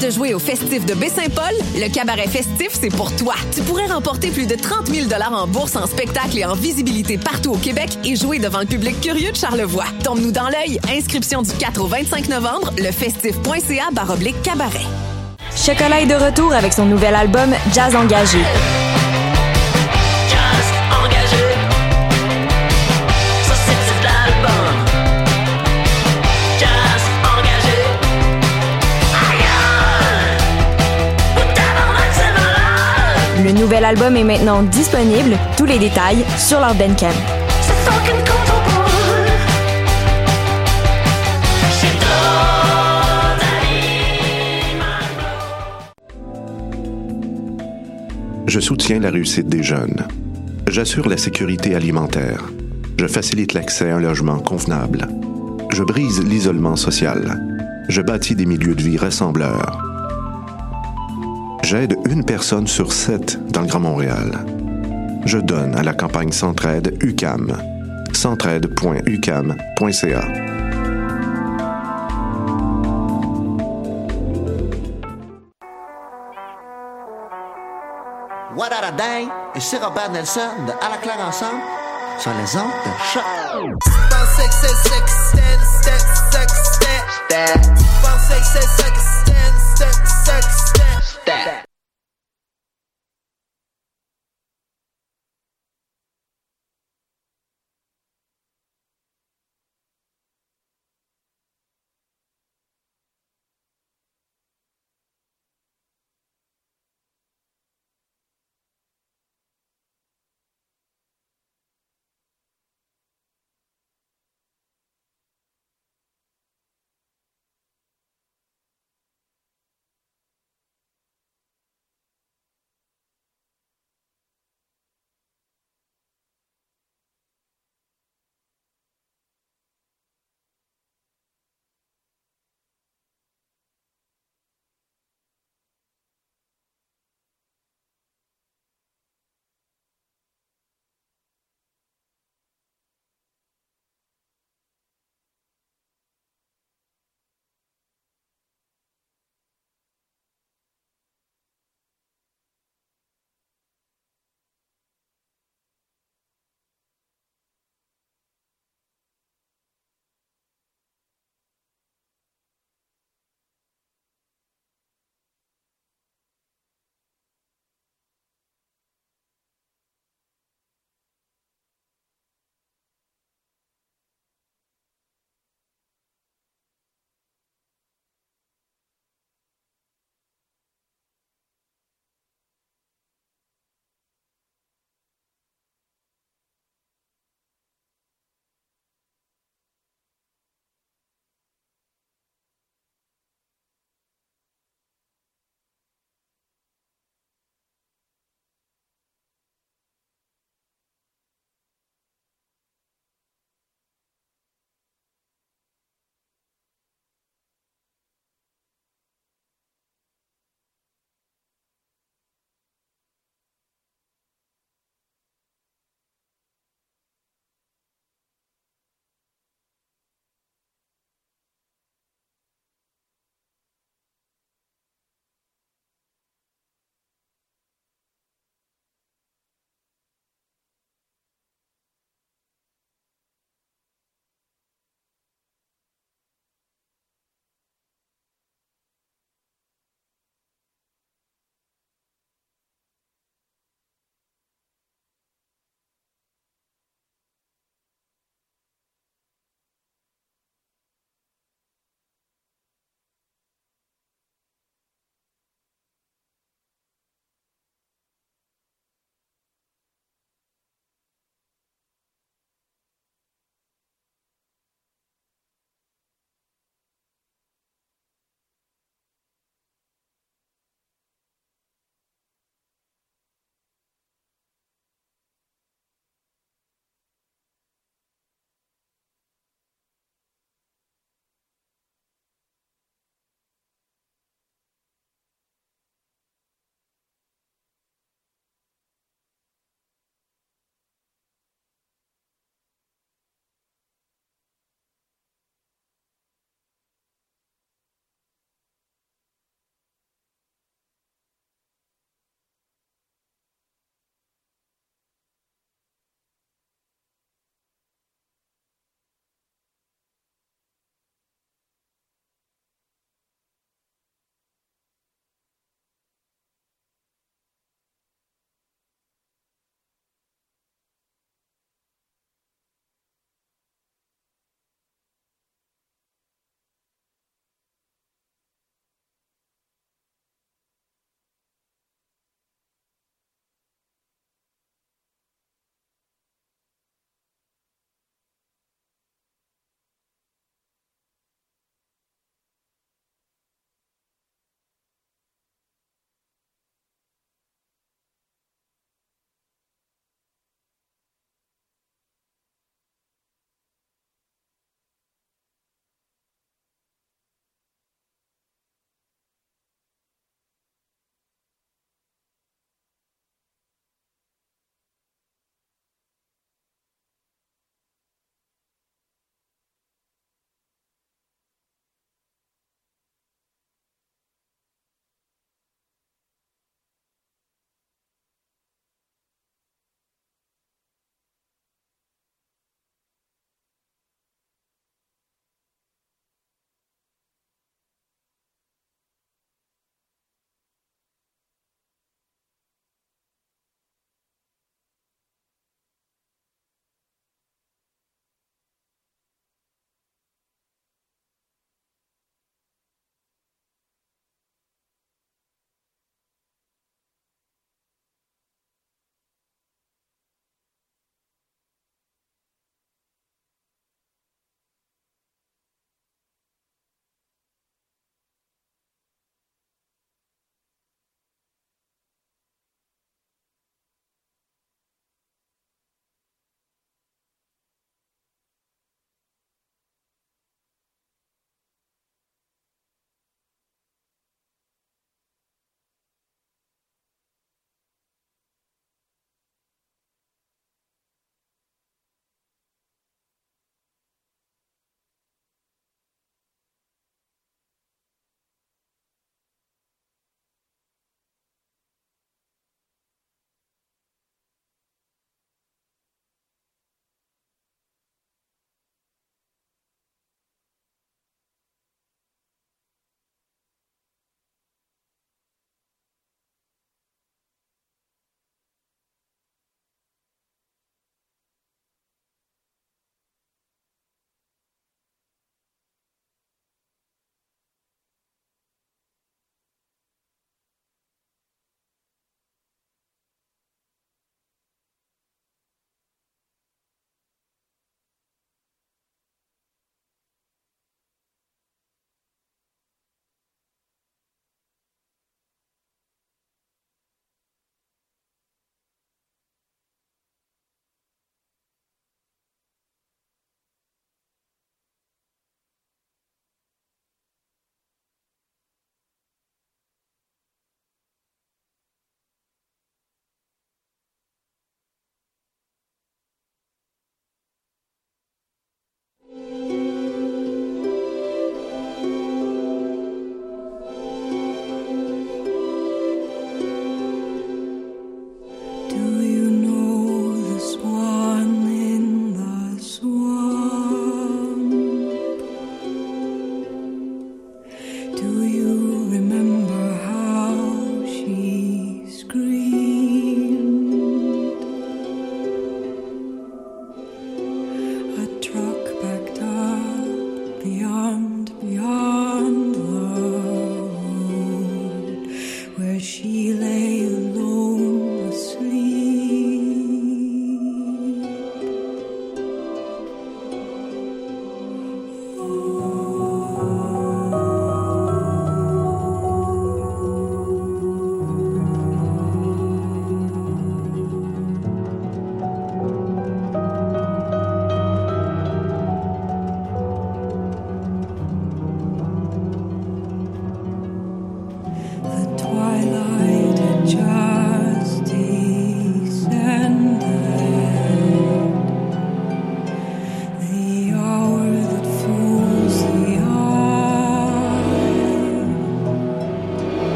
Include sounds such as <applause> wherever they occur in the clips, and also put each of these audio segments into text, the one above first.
De jouer au festif de Baie-Saint-Paul? Le cabaret festif, c'est pour toi. Tu pourrais remporter plus de 30 000 en bourse, en spectacle et en visibilité partout au Québec et jouer devant le public curieux de Charlevoix. Tombe-nous dans l'œil. Inscription du 4 au 25 novembre, lefestif.ca baroblique cabaret. Chocolat est de retour avec son nouvel album Jazz Engagé. Nouvel album est maintenant disponible, tous les détails sur leur Bandcamp. Je soutiens la réussite des jeunes. J'assure la sécurité alimentaire. Je facilite l'accès à un logement convenable. Je brise l'isolement social. Je bâtis des milieux de vie rassembleurs. J'aide une personne sur sept dans le Grand Montréal. Je donne à la campagne Centraide UCAM. centraide.ucam.ca. What a day! Ici Robert Nelson À claire ensemble les de that.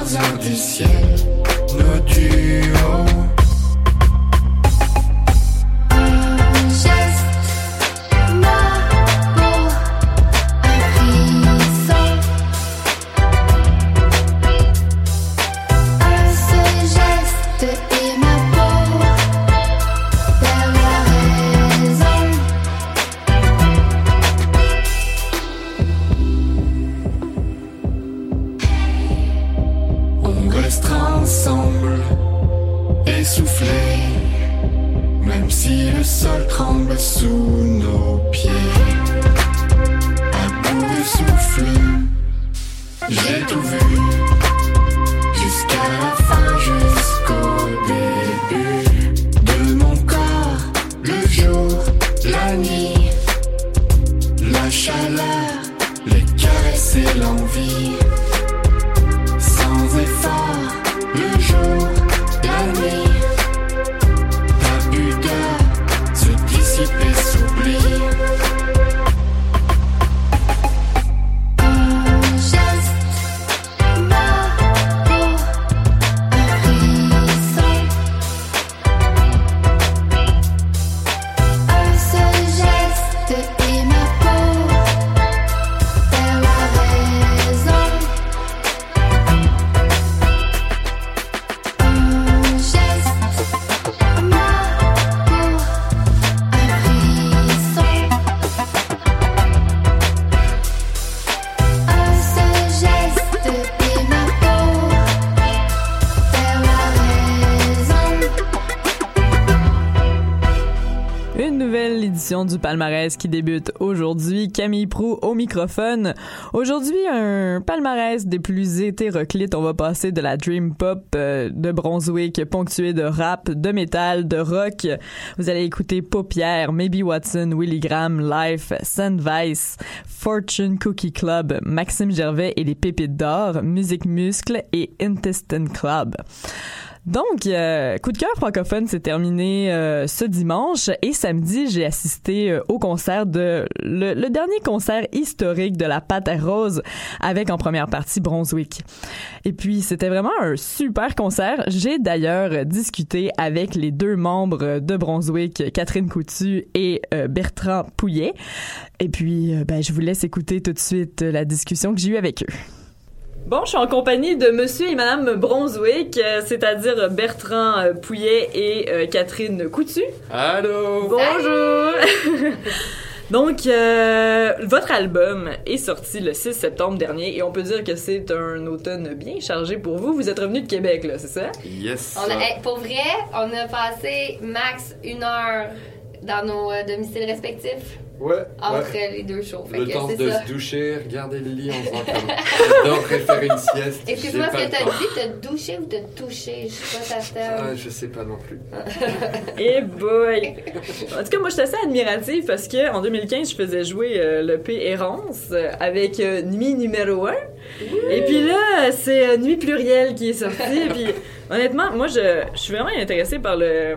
Heures du ciel. Nos duos. Du palmarès qui débute aujourd'hui. Camille Prou au microphone. Aujourd'hui, un palmarès des plus hétéroclites. On va passer de la dream pop euh, de Brunswick, ponctué de rap, de métal, de rock. Vous allez écouter Paupière, Maybe Watson, Willy Graham, Life, Sandvice, Fortune Cookie Club, Maxime Gervais et les Pépites d'or, Musique Muscle et Intestine Club. Donc, euh, coup de cœur francophone s'est terminé euh, ce dimanche et samedi, j'ai assisté euh, au concert de le, le dernier concert historique de la Pâte Rose avec en première partie Brunswick. Et puis, c'était vraiment un super concert. J'ai d'ailleurs discuté avec les deux membres de Brunswick, Catherine Coutu et euh, Bertrand Pouillet. Et puis, euh, ben, je vous laisse écouter tout de suite la discussion que j'ai eue avec eux. Bon, je suis en compagnie de Monsieur et Madame Brunswick, euh, c'est-à-dire Bertrand euh, Pouillet et euh, Catherine Coutu. Allô? Bonjour. <laughs> Donc, euh, votre album est sorti le 6 septembre dernier et on peut dire que c'est un automne bien chargé pour vous. Vous êtes revenu de Québec, là, c'est ça? Yes. On a- hey, pour vrai, on a passé max une heure dans nos domiciles respectifs Ouais. entre ouais. les deux shows. Fait Le que temps de ça. se doucher, regarder le lit en faisant comme. <laughs> J'adorerais faire une sieste. Excuse-moi, pas que t'as dit te doucher ou te toucher? Je sais pas ta Ah, je sais pas non plus. <laughs> Eh boy! En tout cas, moi, j'étais assez admirative parce que en 2015, je faisais jouer euh, le P Errance euh, avec euh, Nuit numéro 1. Et puis là, c'est euh, Nuit plurielle qui est sortie. puis honnêtement, moi, je, je suis vraiment intéressée par le,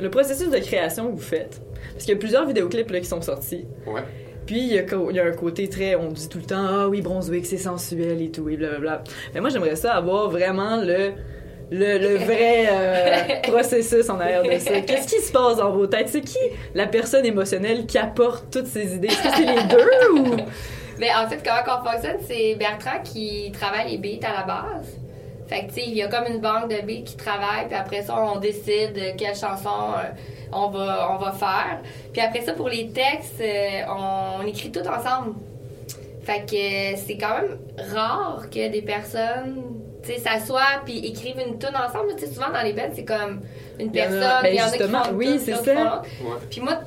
le processus de création que vous faites. Parce qu'il y a plusieurs vidéoclips là, qui sont sortis. Ouais. Puis il y, a, y un côté très, on dit tout le temps, ah oui, Brunswick, c'est sensuel et tout, et blablabla. Mais moi, j'aimerais ça avoir vraiment le, le, le vrai euh, <laughs> processus en arrière de ça. <laughs> Qu'est-ce qui se passe dans vos têtes? C'est qui la personne émotionnelle qui apporte toutes ces idées? Est-ce que c'est les deux ou... <laughs> Mais en fait, comment qu'on fonctionne, c'est Bertrand qui travaille les beats à la base. Fait que, tu sais, il y a comme une banque de beats qui travaille, puis après ça, on décide quelle chanson euh, on, va, on va faire. Puis après ça, pour les textes, euh, on, on écrit tout ensemble. Fait que euh, c'est quand même rare que des personnes, tu sais, s'assoient puis écrivent une tune ensemble. Tu sais, souvent dans les bands, c'est comme une Il y en a- personne, ben il y en a qui une oui, c'est ça. Puis moi,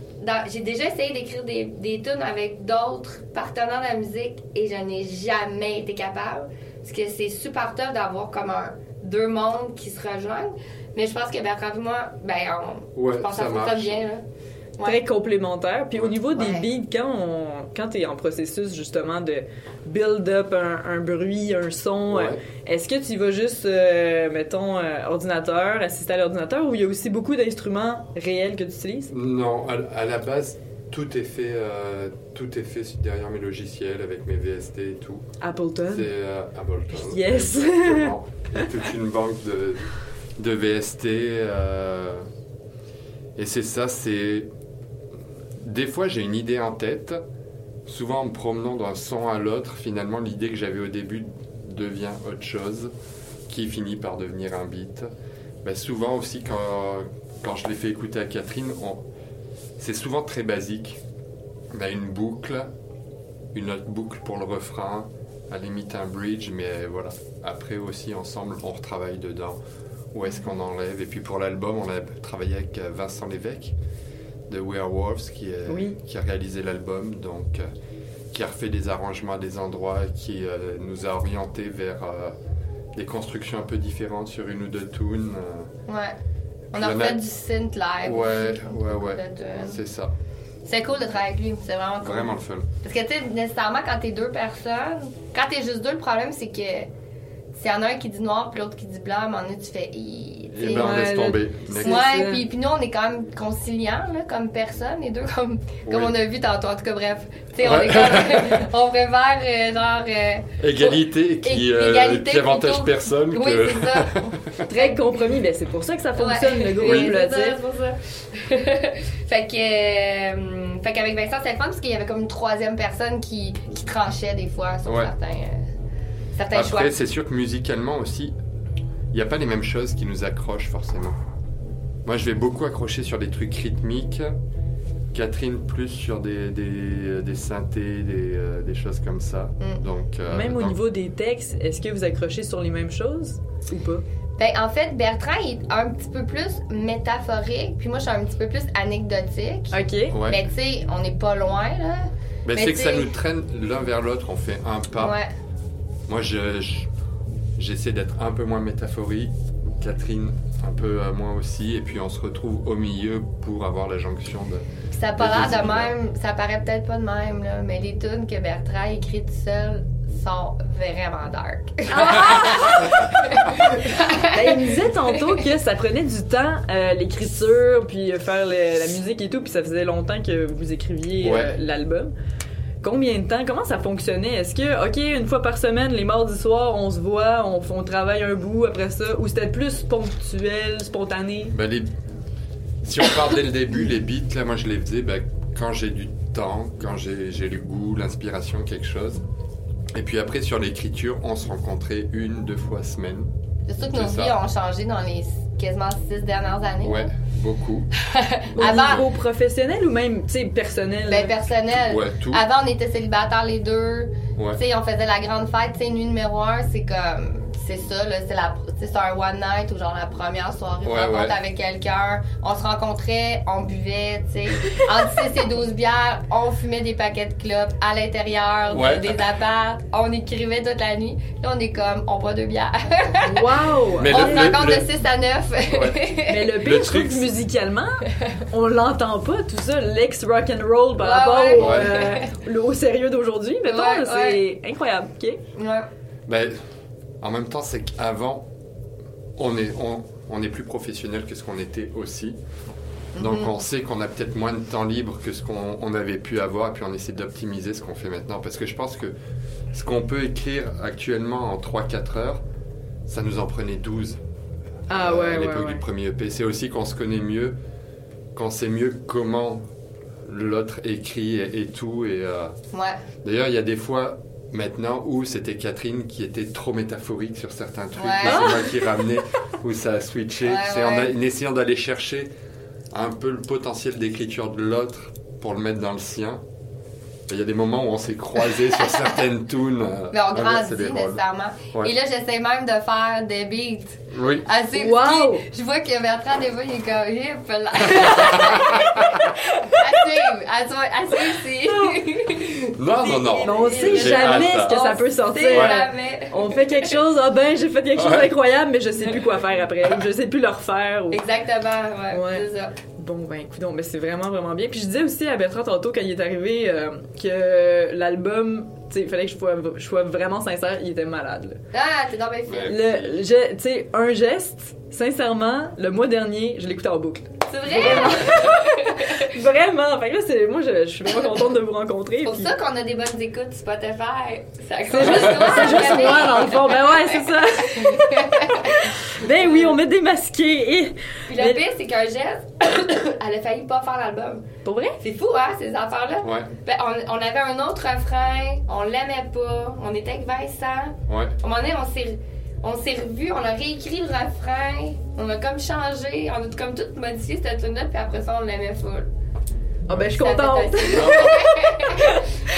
j'ai déjà essayé d'écrire des, des tunes avec d'autres partenaires de la musique et je n'ai jamais été capable. Parce que c'est super tough d'avoir comme un, deux mondes qui se rejoignent. Mais je pense que Bertrand et moi, ben, on, Ouais, je pense que ça ça fonctionne bien. Là. Ouais. Très complémentaire. Puis au niveau des Ouais. beats, quand, on, quand tu es en processus justement de build up un, un bruit, un son, Ouais. euh, est-ce que tu vas juste, euh, mettons, euh, ordinateur, assister à l'ordinateur ou il y a aussi beaucoup d'instruments réels que tu utilises? Non, à, à la base, tout est fait, euh, tout est fait derrière mes logiciels avec mes VST et tout. Appleton. C'est euh, Ableton. Yes. Exactement. <laughs> Toute une banque de, de VST. euh, et c'est ça, c'est. Des fois, j'ai une idée en tête. Souvent, en me promenant d'un son à l'autre, finalement, l'idée que j'avais au début devient autre chose, qui finit par devenir un beat. Ben, souvent aussi, quand, quand je l'ai fait écouter à Catherine, on- c'est souvent très basique. Ben, une boucle, une autre boucle pour le refrain, à la limite un bridge, mais voilà. Après aussi, ensemble, on retravaille dedans. Où est-ce qu'on enlève Et puis pour l'album, on a travaillé avec euh, Vincent Lévesque de Werewolves qui, est- Oui. qui a réalisé l'album, donc euh, qui a refait des arrangements à des endroits, qui euh, nous a orientés vers euh, des constructions un peu différentes sur une ou deux tunes. Ouais. On a il y en a- fait du synth live. Ouais, ouais, ouais. C'est ça. C'est cool de travailler avec lui, c'est vraiment cool. Vraiment le fun. Parce que, tu sais, nécessairement, quand t'es deux personnes, quand t'es juste deux, le problème, c'est que s'il y en a un qui dit noir puis l'autre qui dit blanc, à un moment donné, tu fais. Sais. ben, on laisse tomber. Ouais, puis, puis nous, on est quand même conciliants, là, comme personne, les deux, comme, comme Oui. on a vu tantôt. En tout cas, bref. Tu sais, on est comme. <laughs> <laughs> on préfère, euh, genre. euh, Égalité qui, euh, égalité qui avantage plutôt. personne. Oui, que... c'est ça. <laughs> Très compromis, ben c'est pour ça que ça fonctionne, Ouais. le groupe, Oui, là, c'est tu sais. ça, c'est pour ça. fait que, euh, fait qu'avec Vincent, c'était le fun parce qu'il y avait comme une troisième personne qui, qui tranchait des fois sur Ouais. certains, choix. Après, c'est sûr que musicalement aussi, il n'y a pas les mêmes choses qui nous accrochent forcément. Moi, je vais beaucoup accrocher sur des trucs rythmiques. Catherine plus sur des, des, des synthés, des, euh, des choses comme ça. Mm. Donc, euh, Même au donc- niveau des textes, est-ce que vous accrochez sur les mêmes choses ou pas? Ben, en fait, Bertrand il est un petit peu plus métaphorique, puis moi, je suis un petit peu plus anecdotique. OK. Ouais. Mais tu sais, on n'est pas loin, là. Ben, mais c'est que ça nous traîne l'un vers l'autre, on fait un pas. Ouais. Moi, je, je- j'essaie d'être un peu moins métaphorique. Catherine, un peu euh, moins aussi. Et puis, on se retrouve au milieu pour avoir la jonction de. Puis ça l'air de univers. même, ça paraît peut-être pas de même, là, mais les tunes que Bertrand écrit tout seul sont vraiment dark. <laughs> Ben, il me disait tantôt que ça prenait du temps, euh, l'écriture, puis euh, faire le- la musique et tout, puis ça faisait longtemps que vous écriviez euh, l'album. Combien de temps? Comment ça fonctionnait? Est-ce que, OK, une fois par semaine, les mardis soirs, on se voit, on, on travaille un bout après ça, ou c'était plus ponctuel, spontané? Ben, les- Si on part dès le début, les beats, là, moi, je les faisais ben, quand j'ai du temps, quand j'ai, j'ai le goût, l'inspiration, quelque chose. Et puis après, sur l'écriture, on se rencontrait une, deux fois semaine. C'est sûr que nos ça. vies ont changé dans les quasiment six dernières années. Ouais, beaucoup. <laughs> Au Avant- niveau professionnel ou même, tu sais, personnel? Ben, personnel. Ouais, tout. Avant, on était célibataires les deux. Ouais. Tu sais, on faisait la grande fête. Tu sais, nuit numéro un, c'est comme. C'est ça, là. C'est la. c'est un one night ou genre la première soirée de Ouais, rencontre ouais. avec quelqu'un. On se rencontrait, on buvait, tu sais. Entre <laughs> 6 et 12 bières, on fumait des paquets de clopes à l'intérieur de- Ouais. des apparts. On écrivait toute la nuit. Là, on est comme, on boit deux bières. <laughs> Wow! Mais on le- se rencontre le- de 6 à 9. Mais le pire, Le truc, musicalement, on l'entend pas, tout ça, l'ex rock and roll par Ouais, rapport ouais. Au, euh, le- au sérieux d'aujourd'hui, mettons, Ouais, c'est incroyable, ok? Ouais. Ben, en même temps, c'est qu'avant, on est, on, on est plus professionnel que ce qu'on était aussi. Donc, Mhm. on sait qu'on a peut-être moins de temps libre que ce qu'on on avait pu avoir, et puis on essaie d'optimiser ce qu'on fait maintenant. Parce que je pense que ce qu'on peut écrire actuellement en 3-4 heures, ça nous en prenait 12 Ah euh, ouais, à ouais, l'époque ouais. du premier EP. C'est aussi qu'on se connaît mieux, qu'on sait mieux comment l'autre écrit et, et tout. Et, euh, Ouais. D'ailleurs, il y a des fois maintenant où c'était Catherine qui était trop métaphorique sur certains trucs. Ouais. C'est moi qui ramenais, où ça a switché. Ouais, c'est en, a- ouais. en essayant d'aller chercher un peu le potentiel d'écriture de l'autre pour le mettre dans le sien. Il y a des moments où on s'est croisés sur <laughs> certaines tunes. euh, Mais on grandit nécessairement. Ouais. Et là, j'essaie même de faire des beats. Oui. Assez Wow! petit. Je vois que Bertrand, des fois, il est comme hip là. <laughs> assez, assez, aussi. Non, non, non. Mais on sait jamais ce que ça peut sortir. jamais. On fait quelque chose, ah ben j'ai fait quelque chose Ouais. d'incroyable, mais je sais plus quoi faire après, je sais plus le refaire. ou- Exactement, ouais, Ouais. c'est ça. Bon ben écoute, mais c'est vraiment vraiment bien. Puis je disais aussi à Bertrand tantôt quand il est arrivé euh, que l'album sais, il fallait que je sois, je sois vraiment sincère, il était malade. là. Ah, t'es dans mes films. Tu sais, un geste, sincèrement, le mois dernier, je l'écoutais en boucle. C'est vrai? <laughs> Vraiment. Fait que là, c'est, moi, je, je suis vraiment contente de vous rencontrer. C'est pour puis- ça qu'on a des bonnes écoutes Spotify. C'est juste, c'est juste moi, dans le fond. Ben ouais, c'est ça. <laughs> ben oui, on met des masqués. Et... Puis le Mais- pire, c'est qu'un geste, <coughs> elle a failli pas faire l'album. Pour vrai? C'est fou, hein, ces affaires-là? Ouais, Ben, on, on avait un autre refrain, on l'aimait pas, on était avec Vincent. ouais. À un moment donné, on s'est, on s'est revus, on a réécrit le refrain, on a comme changé, on a comme tout modifié cette tune-là, puis après ça, on l'aimait full. Ah ben, je suis contente. <laughs>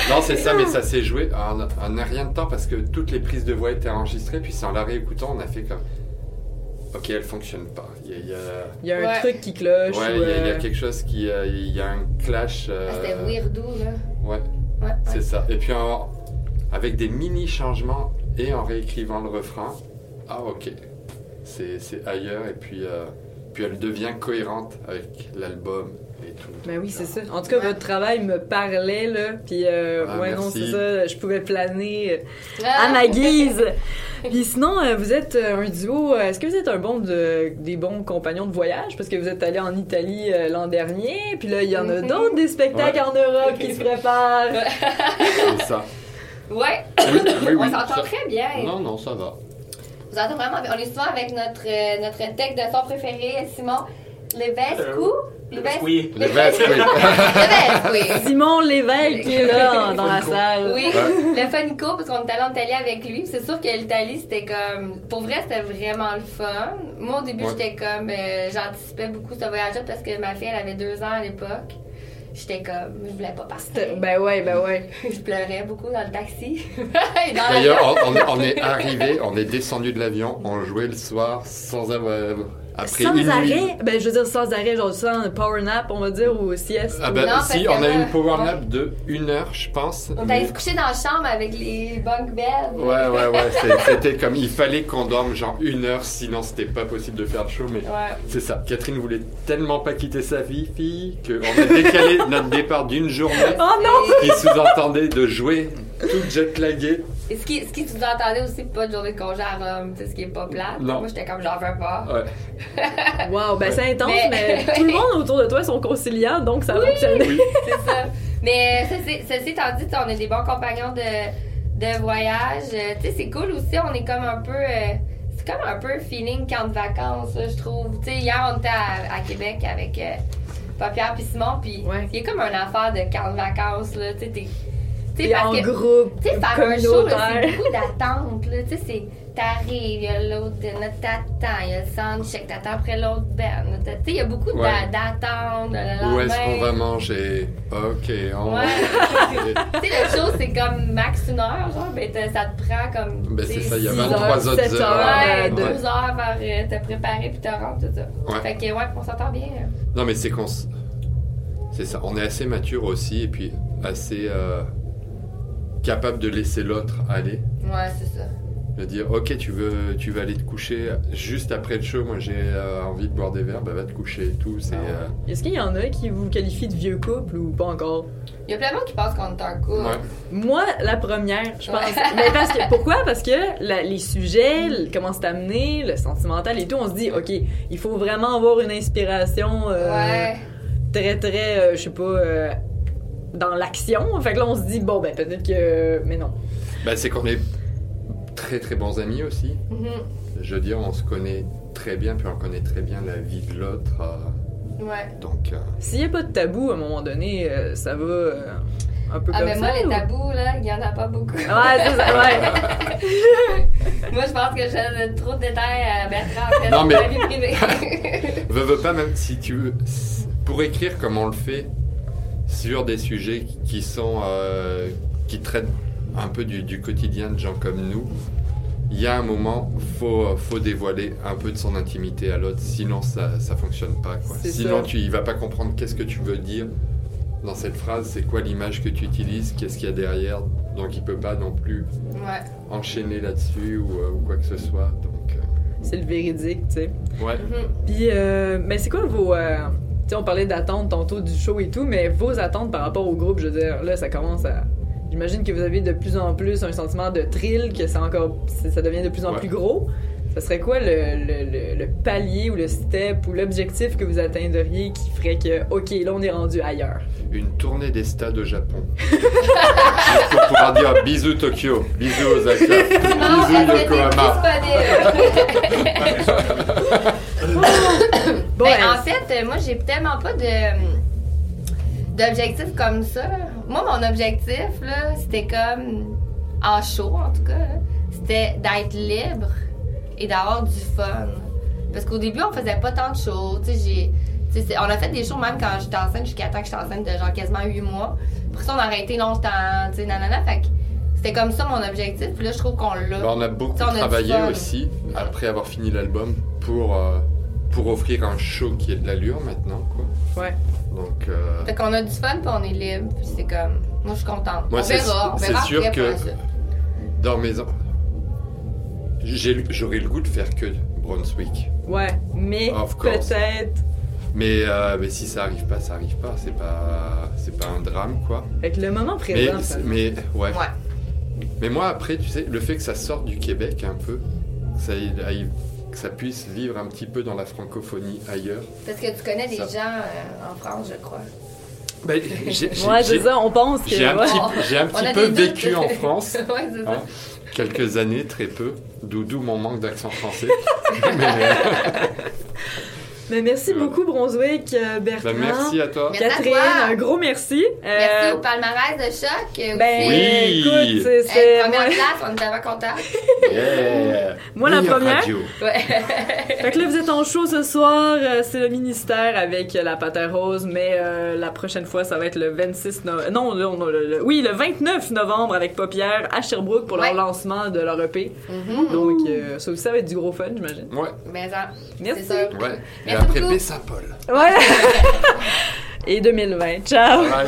Non, c'est ça, mais ça s'est joué en, en un rien de temps parce que toutes les prises de voix étaient enregistrées, puis c'est en la réécoutant, on a fait comme. Ok, elle fonctionne pas. Il y a, il y a- Il y a un Ouais. truc qui cloche. ouais, ou, il y a- il y a euh, quelque chose qui. euh, Il y a un clash. euh, Ah, C'était weirdo, là. Ouais, Ouais, ouais. c'est ça. Et puis en- avec des mini changements et en réécrivant le refrain, ah ok, c'est c'est ailleurs et puis, euh, puis elle devient cohérente avec l'album et tout. Ben oui, c'est ça. En tout cas, votre travail me parlait, là. Puis, euh, Ah, ouais, non, c'est ça. Je pouvais planer euh, Ah! à ma guise. <laughs> Puis sinon, euh, vous êtes un duo. Est-ce que vous êtes un bon de, des bons compagnons de voyage? Parce que vous êtes allé en Italie euh, l'an dernier. Puis là, il y en a Mhm. d'autres des spectacles Ouais. en Europe qui se préparent. C'est ça. <laughs> Ouais, Oui, oui, on oui, s'entend ça- très bien. Non, non, ça va. Vous entendez vraiment bien. On est souvent avec notre, euh, notre tech de son préféré, Simon. Oui. Le veste, oui. Levescu. Simon Lévesque qui est là dans la salle. Oui, le Funico, parce qu'on est allé en Italie avec lui. C'est sûr que l'Italie, c'était comme. Pour vrai, c'était vraiment le fun. Moi, au début, Ouais. j'étais comme. euh, J'anticipais beaucoup ce voyage-là parce que ma fille, elle avait deux ans à l'époque. J'étais comme. Je voulais pas partir. Ben ouais, ben ouais. <laughs> Je pleurais beaucoup dans le taxi. <laughs> D'ailleurs, on, on est arrivé, on est descendu de l'avion, on jouait le soir sans avoir. Après sans une arrêt, nuit. ben je veux dire sans arrêt, genre sans power nap, on va dire, ou sieste. Ah ben, Non, si, on a une power ouais. nap de une heure, je pense. On est mais- allé se coucher dans la chambre avec les bunk beds. Ouais, ouais, ouais, c'était comme, il fallait qu'on dorme genre une heure, sinon c'était pas possible de faire le show, mais Ouais. c'est ça. Catherine voulait tellement pas quitter sa fille, fille, qu'on a décalé <laughs> notre départ d'une journée, Oh non! qui sous-entendait de jouer tout jet-lagué. Et ce qui, ce qui sous-entendait aussi pas de journée de congé à Rome, tu sais, ce qui est pas plate. Non. Moi, j'étais comme j'en veux pas. Ouais. <laughs> Wow, ben c'est intense, mais, Mais- <laughs> tout le monde autour de toi sont conciliants, donc ça fonctionne. Oui. <laughs> C'est ça. Mais ceci, ceci étant dit, on est des bons compagnons de, de voyage. Euh, Tu sais, c'est cool aussi. On est comme un peu. euh, c'est comme un peu feeling camp de vacances, je trouve. Tu sais, hier, on était à, à Québec avec euh, Papier puis Simon, puis Ouais. il y a comme une affaire de camp de vacances, là. Tu sais, t'es- tu sais, Et parce en que- groupe, Tu sais, faire un show, c'est beaucoup d'attente, là. Tu sais, c'est. T'arrives, il y a l'autre, notre t'attends, il y a le soundcheck, t'attends après l'autre band. Tu sais, il y a beaucoup Ouais. d'a- d'attente. Où est-ce qu'on va manger? Ok, on Ouais. <laughs> tu sais, le show, c'est comme max une heure, genre, ben, ça te prend comme. Ben, c'est ça, il y a six 23 heures, autres sept heures. Ouais, Ouais, deux heures vers euh, te préparer puis te rendre, tout ça. Ouais. Fait que, ouais, on s'entend bien. Non, mais c'est qu'on. s- C'est ça, on est assez mature aussi, et puis assez euh, capable de laisser l'autre aller. Ouais, c'est ça. De dire, ok, tu veux, tu veux aller te coucher juste après le show, moi j'ai euh, envie de boire des verres, bah va te coucher et tout. C'est, euh, Est-ce qu'il y en a qui vous qualifient de vieux couple ou pas encore? Il y a plein de monde qui pense qu'on est un couple. ouais. Moi, la première, je pense. Ouais. Mais parce que, <laughs> pourquoi? Parce que la- les sujets, le- comment c'est amené, le sentimental et tout, on se dit, OK, il faut vraiment avoir une inspiration euh, Ouais. très, très, euh, je sais pas, euh, dans l'action. Fait que là, on se dit, bon, ben peut-être que. Mais non. Bah, c'est qu'on est très très bons amis aussi. Mhm. Je veux dire, on se connaît très bien, puis on connaît très bien la vie de l'autre. euh, Ouais. donc, euh, S'il n'y a pas de tabou, à un moment donné, euh, ça va euh, un peu Ah, comme mais ça. moi, les ou- tabous, là, il y en a pas beaucoup. Ouais, c'est ça, ouais. <laughs> moi, je pense que je donne trop de détails à Bertrand en fait, Non, mais- ma vie privée. <laughs> veux, veux pas, même si tu veux, pour écrire comme on le fait sur des sujets qui sont, euh, qui traitent un peu du, du quotidien de gens comme nous, il y a un moment, faut, faut dévoiler un peu de son intimité à l'autre, sinon ça, ça fonctionne pas. Quoi. Sinon, ça. tu, il va pas comprendre qu'est-ce que tu veux dire dans cette phrase, c'est quoi l'image que tu utilises, qu'est-ce qu'il y a derrière, donc il peut pas non plus ouais. enchaîner là-dessus ou, euh, ou quoi que ce soit. Donc, euh, C'est le véridique, tu sais. ouais. Mhm. Puis, euh, mais c'est quoi vos. Sais, on parlait d'attentes tantôt du show et tout, mais vos attentes par rapport au groupe, je veux dire, là, ça commence à j'imagine que vous avez de plus en plus un sentiment de thrill, que ça encore, ça devient de plus en Ouais. plus gros. Ça serait quoi le, le, le, le palier ou le step ou l'objectif que vous atteindriez qui ferait que, ok, là on est rendu ailleurs? Une tournée des stades au Japon. <laughs> Pour pouvoir dire bisous Tokyo, bisous Osaka, <laughs> Non, bisous Yokohama. <laughs> disponible. Bon, Ben, elle- en fait, euh, moi, j'ai tellement pas de d'objectif comme ça. Moi, mon objectif, là, c'était comme en show, en tout cas, c'était d'être libre et d'avoir du fun. Parce qu'au début, on faisait pas tant de shows. J'ai- on a fait des shows même quand j'étais enceinte, jusqu'à temps que j'étais enceinte de genre quasiment 8 mois. Après ça, on a arrêté longtemps, tu sais, nanana. Fait que c'était comme ça mon objectif. Puis là, je trouve qu'on l'a. Ben, on a beaucoup on a travaillé aussi, après avoir fini l'album, pour, euh, pour offrir un show qui est de l'allure maintenant. Quoi. Ouais. Donc, euh, Fait qu'on a du fun, puis on est libre. Puis c'est comme. Moi, je suis contente. Moi, on c'est- verra. On c'est sûr après que- dans mes... en- j'ai le- J'aurais le goût de faire que Brunswick. Ouais, mais Of course. peut-être. Mais, euh, mais si ça arrive pas, ça arrive pas. C'est pas, c'est pas un drame, quoi. Avec le moment Mais, présent, ça. mais ouais. Ouais. Mais moi, après, tu sais, le fait que ça sorte du Québec un peu, que ça, aille- que ça puisse vivre un petit peu dans la francophonie ailleurs. Parce que tu connais des Ça. gens euh, en France, je crois. Ben, <laughs> j'ai- j'ai- Ouais, c'est j'ai- ça, on pense que. J'ai un ouais. petit, j'ai un petit peu doutes. vécu en France. <laughs> ouais, c'est ça. hein, quelques années, très peu. D'où d'où mon manque d'accent français. <laughs> Mais, euh, Mais merci Voilà. beaucoup, Brunswick, euh, Bertrand. ben, merci à toi. Merci à Catherine, toi. un gros merci. Merci Euh, au palmarès de choc. euh, Ben. Oui. écoute, c'est. Euh, c'est- première place, on est tellement contents. <laughs> Yeah. Moi, la première. Ouais. Fait que là, vous êtes en show ce soir, euh, c'est le ministère avec euh, la Pater Rose, mais euh, la prochaine fois, ça va être le 26 novembre. Non, non, non, le- le- oui, le 29 novembre avec Paupière à Sherbrooke pour leur lancement de leur EP. Mhm. Donc, euh, ça aussi, ça va être du gros fun, j'imagine. Ouais, Mais ça, Merci. ouais. Merci après. Saint-Paul. Ouais! <laughs> Et 2020. Ciao! Bye.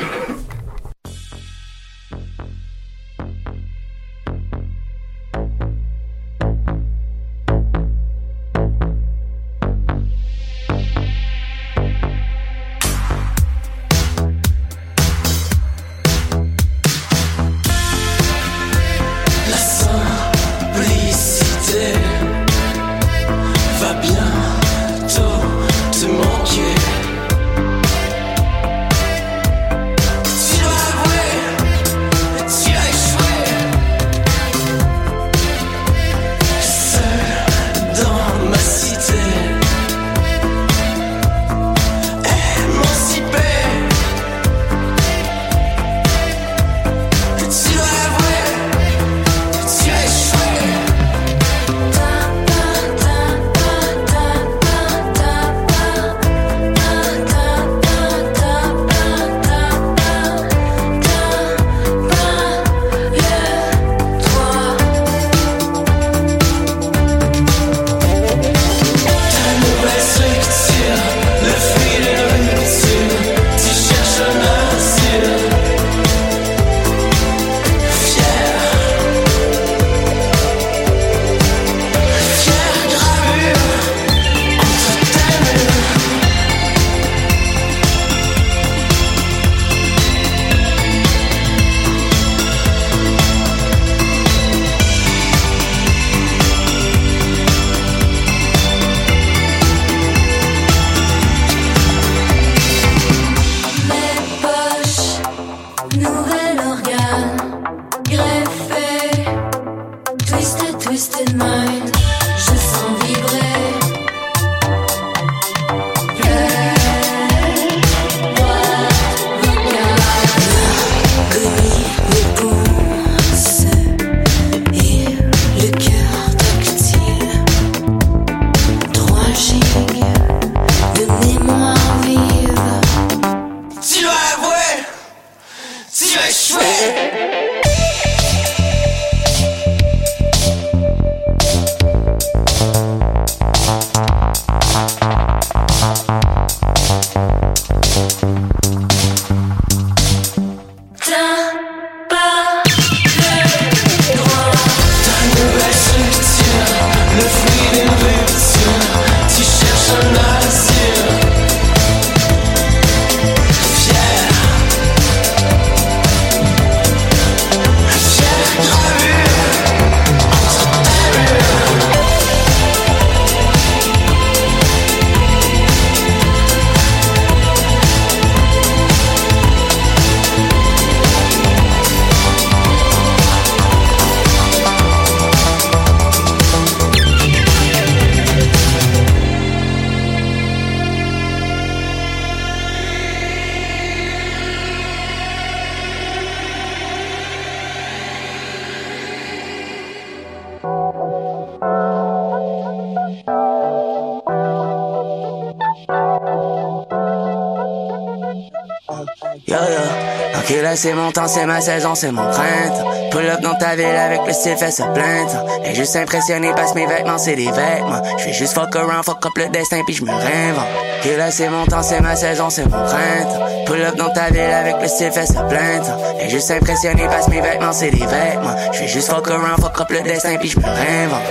Temps, c'est ma saison, c'est mon printemps. Pull up dans ta ville avec le style fait se plaindre Et juste impressionné parce mes vêtements c'est des vêtements. Je fais juste fuck around, fuck up le destin puis je me réinvente. Ok là c'est mon temps, c'est ma saison, c'est mon printemps. Pull up dans ta ville avec le style fait se plaindre Et juste impressionné parce mes vêtements c'est des vêtements. Je fais juste fuck around, fuck up le destin puis je me réinvente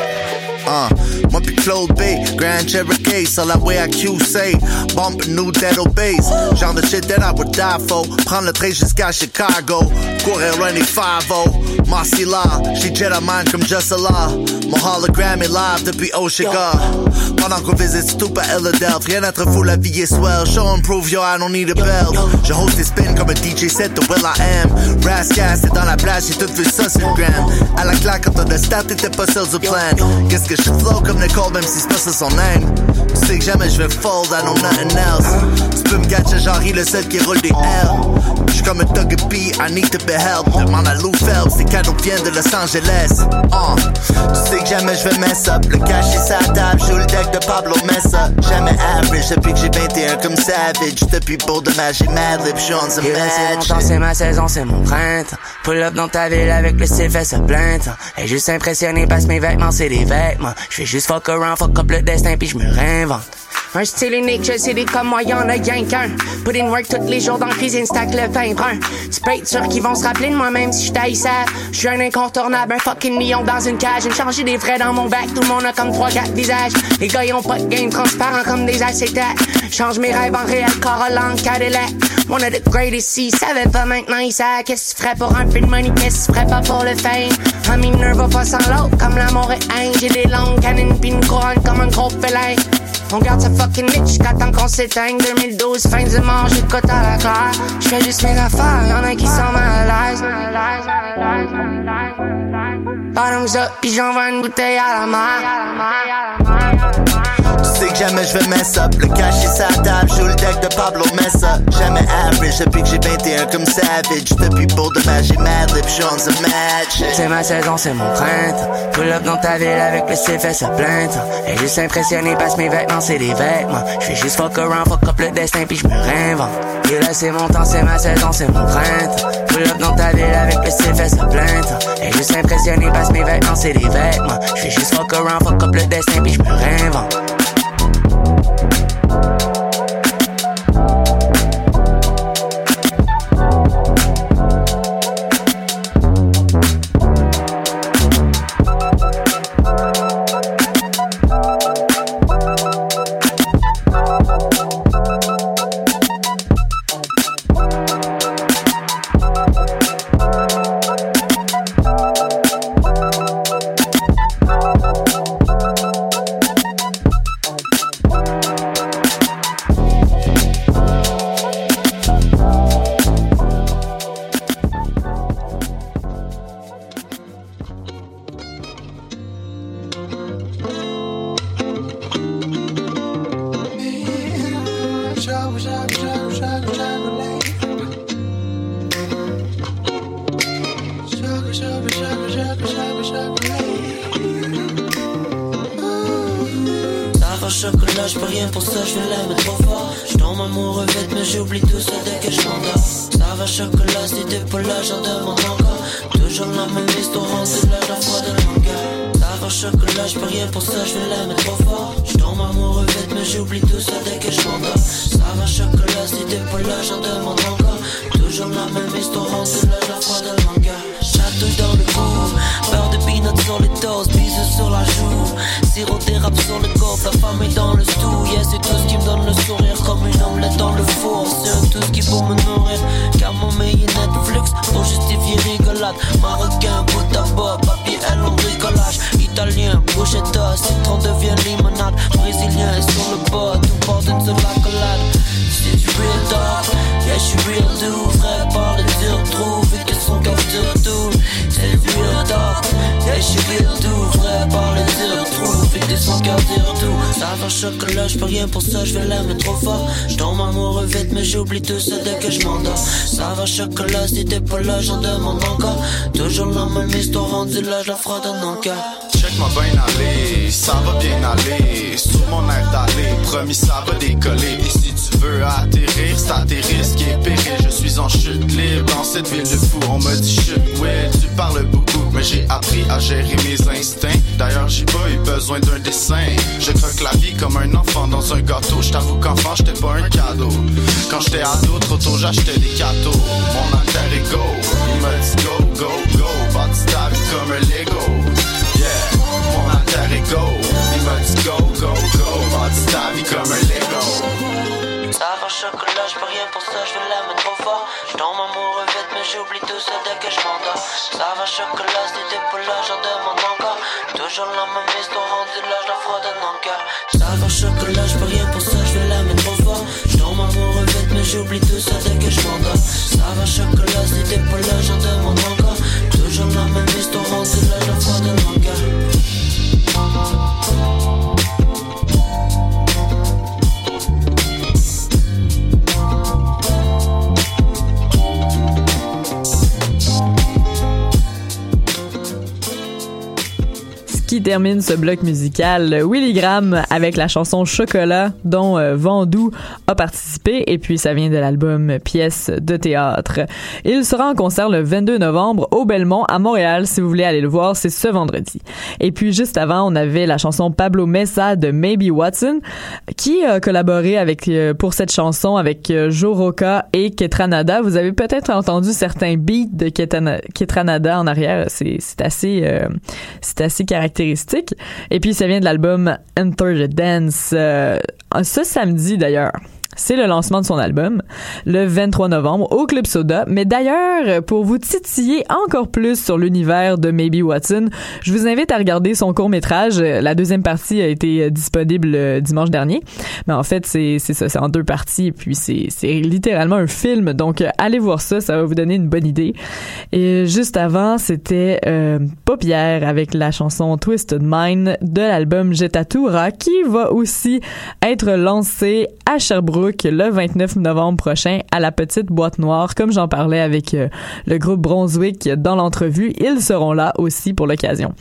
Uh, moi pis Claude B, Grand Cherokee, c'est la way à QC, bump new dead base, genre de shit that I would die for, prendre le train jusqu'à Chicago, courir loin des 5 Marcy là, j'suis Jedi mind comme Just Allah, mon hologram est live depuis Oshiga, pendant qu'on visite Stupa Philadelphia, rien d'être fou, la vie est swell, show and prove yo, I don't need a belt, je host des spins comme un DJ set de Will I Am, Rascal c'est dans la plage, j'ai tout vu ça sur le gram, à la claque quand on a start, t'étais pas sur du plan, qu'est-ce que je flow comme Nicole même si c'est pas ça son name Tu sais que jamais je vais fold, I know nothing else Tu peux me gâcher genre il le seul qui roule des L J'suis comme un thug B, I need to be help Demande à Lou Phelps, ces cadeaux viennent de Los Angeles uh. Tu sais que jamais je vais mess up Le cash est sa table, joue le deck de Pablo Messa Jamais average depuis que j'ai 21 comme Savage Depuis pour de j'ai mad lip, j'suis on Et là, c'est ma saison, c'est mon printemps. Pull up dans ta ville avec le fait se plaindre. Et juste impressionné parce que mes vêtements c'est des vêtements. Je fais juste fuck around, fuck up le destin puis je me réinvente. Un style unique, je sais des comme moi, y'en a rien qu'un. Put in work tous les jours dans la cuisine, stack le pain brun. Tu peux être sûr qu'ils vont se rappeler de moi même si je taillissable. Je suis un incontournable, un fucking lion dans une cage. Une chargée des frais dans mon bac, tout le monde a comme trois quatre visages. Les gars, ils ont pas de game transparent comme des acétates. Change mes rêves en réel, Corolla, Cadillac. One of the greatest, savaient pas maintenant, ils savent qu'est-ce que tu ferais pour un peu de money, qu'est-ce que tu ferais pas pour le fame. Un mineur va pas sans l'autre, comme l'amour et haine. J'ai des longues canines pis une couronne comme un gros félin. On garde sa fucking niche jusqu'à qu'on s'éteigne. 2012, fin du manche, j'écoute à la claire. J'fais juste mes affaires, y'en a qui sont mal à l'aise. Bottoms up, pis j'envoie une bouteille à la mer jamais je vais mess up Le cash est sa table, joue le deck de Pablo Messa Jamais average depuis que j'ai 21 comme Savage Depuis pour de j'ai mad j'suis on the match C'est ma saison, c'est mon printemps. Pull up dans ta ville avec le fait se plaindre. Et juste impressionné parce mes vêtements c'est des vêtements. Je fais juste fuck around, fuck up le destin puis je me réinvente. Et là c'est mon temps, c'est ma saison, c'est mon printemps. Pull up dans ta ville avec le fait se plaindre. Et juste impressionné parce mes vêtements c'est des vêtements. Je fais juste fuck around, fuck up le destin puis je me réinvente. Foi de l'engueule. Chatouille dans le cou, beurre de peanut sur les toasts, bisous sur la joue. Sirop d'érable sur le corps, la femme est dans le stew. Yeah, c'est tout ce qui me donne le sourire, comme une omelette dans le four. C'est tout ce qui pour me nourrir. Car mon meilleur Netflix, pour justifier rigolade. Marocain, bout à bois, papier, elle en bricolage. Italien, bruschetta, citron devient limonade. Brésilien sur le bas, Ça va chocolat, je peux rien pour ça, je vais l'aimer trop fort. Je tombe amoureux vite, mais j'oublie tout ça dès que je m'endors. Ça va chocolat, si t'es pas là, j'en demande encore. Toujours la même histoire, rendu là, je la frotte dans mon cœur. Check laisse-moi bien aller, ça va bien aller. Sur mon air d'aller, promis ça va décoller. Et si tu veux atterrir, c'est à tes risques et périls. Je suis en chute libre dans cette ville de fou. On me dit chute, ouais, tu parles beaucoup, mais j'ai appris à gérer mes instincts. D'ailleurs, j'ai pas eu besoin d'un dessin. Je croque la vie comme un enfant dans un gâteau. Je t'avoue qu'enfant, j'étais pas un cadeau. Quand j'étais ado, trop tôt, j'achetais des cadeaux. Mon alter ego, il dit go, go, go. Bâtis ta vie comme un Lego. Yeah, mon alter ego, il m'a dit go, go, go. Bâtis ta vie comme un Lego. Ça va chocolat, je peux rien pour ça, je veux j'oublie tout ça dès que je m'endors. Ça va chocolat, t'es pas là, j'en demande encore. Toujours la même histoire, rendu là, je la frotte le cœur. Ça va chocolat, je peux rien pour ça, je la mettre trop fort. Je tombe amoureux vite, mais j'oublie termine ce bloc musical, Willy Graham avec la chanson Chocolat dont euh, Vendoux a participé et puis ça vient de l'album Pièces de théâtre. Il sera en concert le 22 novembre au Belmont à Montréal si vous voulez aller le voir, c'est ce vendredi. Et puis juste avant, on avait la chanson Pablo Mesa de Maybe Watson qui a collaboré avec euh, pour cette chanson avec euh, Joe Roca et Ketranada. Vous avez peut-être entendu certains beats de Ketranada en arrière, c'est assez euh, c'est assez caractéristique. Et puis ça vient de l'album Enter the Dance euh, ce samedi d'ailleurs. C'est le lancement de son album le 23 novembre au Club Soda. Mais d'ailleurs, pour vous titiller encore plus sur l'univers de Maybe Watson, je vous invite à regarder son court métrage. La deuxième partie a été disponible euh, dimanche dernier. Mais en fait, c'est ça, c'est en deux parties. Et puis c'est littéralement un film. Donc euh, allez voir ça, ça va vous donner une bonne idée. Et juste avant, c'était euh, Paupière avec la chanson Twisted Mind de l'album Jetatura qui va aussi être lancé à Sherbrooke le 29 novembre prochain à la Petite Boîte Noire. Comme j'en parlais avec euh, le groupe Brunswick dans l'entrevue, ils seront là aussi pour l'occasion.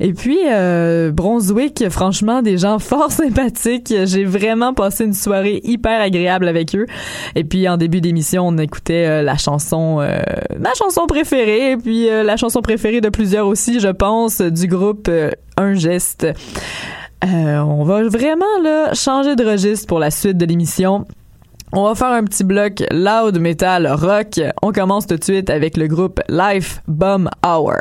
Et puis, euh, Brunswick, franchement, des gens fort <laughs> sympathiques. J'ai vraiment passé une soirée hyper agréable avec eux. Et puis, en début d'émission, on écoutait euh, la chanson, euh, ma chanson préférée, et puis la chanson préférée de plusieurs aussi, je pense, du groupe Un Geste. Euh, on va vraiment là changer de registre pour la suite de l'émission. On va faire un petit bloc loud metal rock. On commence tout de suite avec le groupe Life Bum Hour.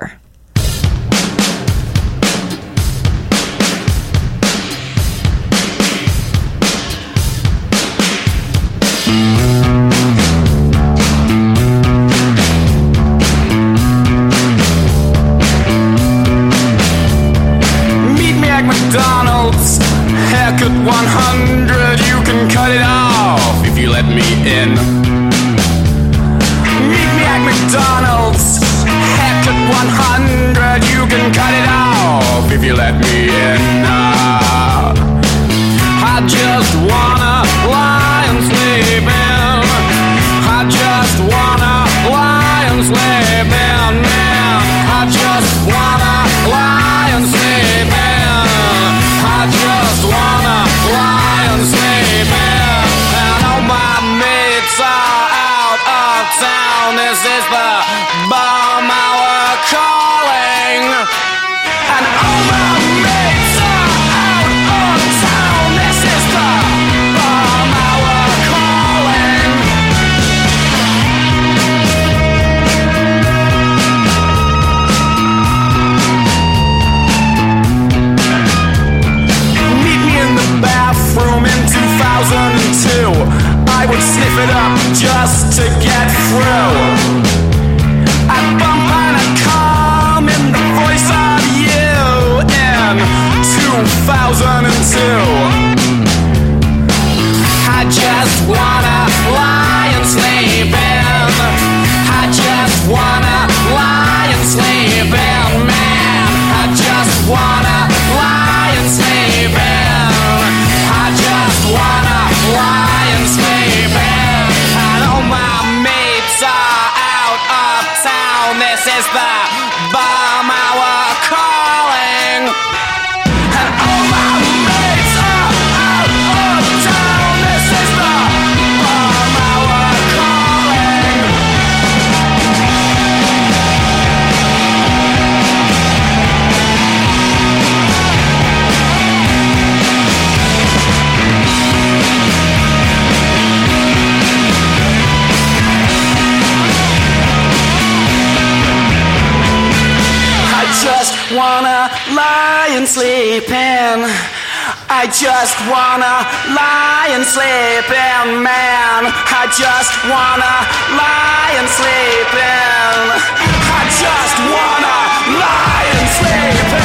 Of town. And sleep in. I just wanna lie and sleep in, man. I just wanna lie and sleep in. I just wanna lie and sleep in.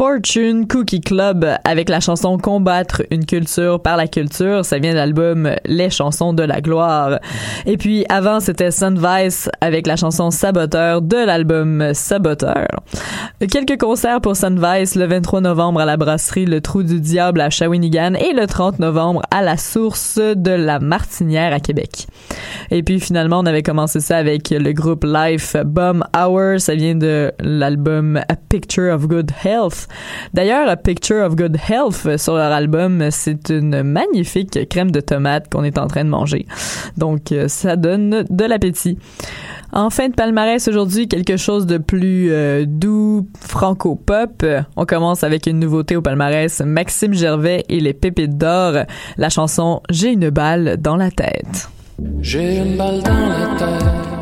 Fortune Cookie Club avec la chanson Combattre une culture par la culture. Ça vient de l'album Les chansons de la gloire. Et puis avant, c'était Sun Vice avec la chanson Saboteur de l'album Saboteur. Quelques concerts pour Sun Vice le 23 novembre à la brasserie Le Trou du Diable à Shawinigan et le 30 novembre à la source de la Martinière à Québec. Et puis finalement, on avait commencé ça avec le groupe Life Bum Hour. Ça vient de l'album A Picture of Good Health. D'ailleurs, Picture of Good Health sur leur album, c'est une magnifique crème de tomate qu'on est en train de manger. Donc, euh, ça donne de l'appétit. En fin de palmarès aujourd'hui, quelque chose de plus euh, doux, franco-pop. On commence avec une nouveauté au palmarès, Maxime Gervais et les Pépites d'or, la chanson J'ai une balle dans la tête. J'ai une balle dans la tête.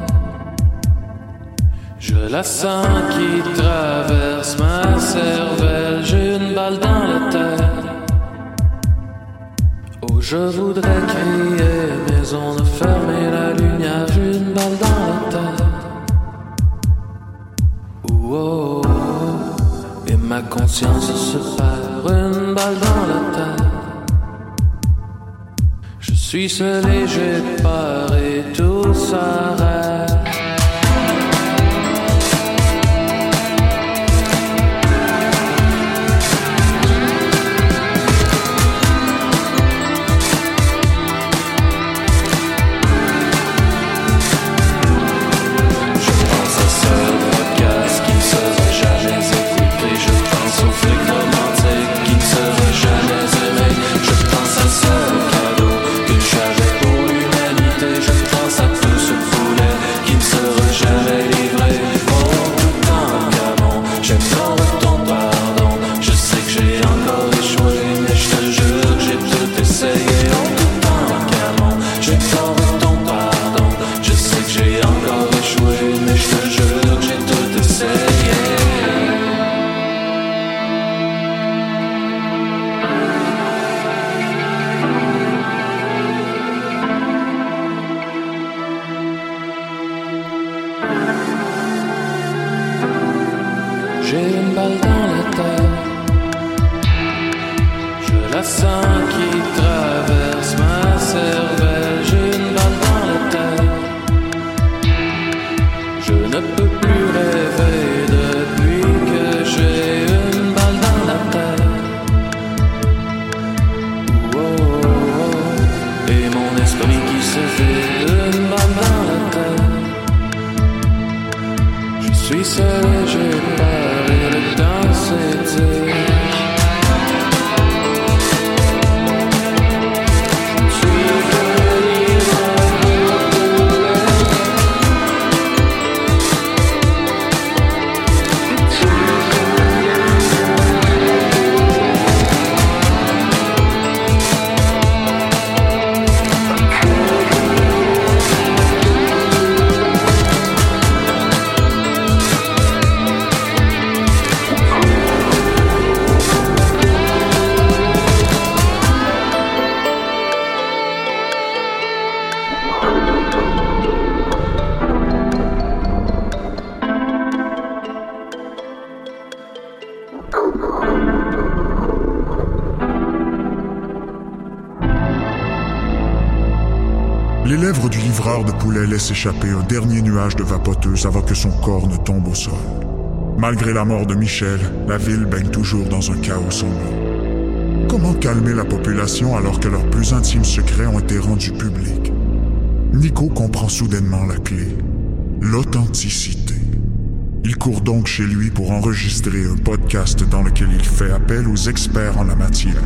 Je la sens qui traverse ma cervelle, j'ai une balle dans la tête. Oh, je voudrais crier, mais on a fermé la lumière, j'ai une balle dans la tête. Oh, oh, oh et ma conscience se perd, une balle dans la tête. Je suis seul et j'ai peur et tout s'arrête. voulait laisse échapper un dernier nuage de vapoteuse avant que son corps ne tombe au sol. Malgré la mort de Michel, la ville baigne toujours dans un chaos sans nom. Comment calmer la population alors que leurs plus intimes secrets ont été rendus publics? Nico comprend soudainement la clé, l'authenticité. Il court donc chez lui pour enregistrer un podcast dans lequel il fait appel aux experts en la matière.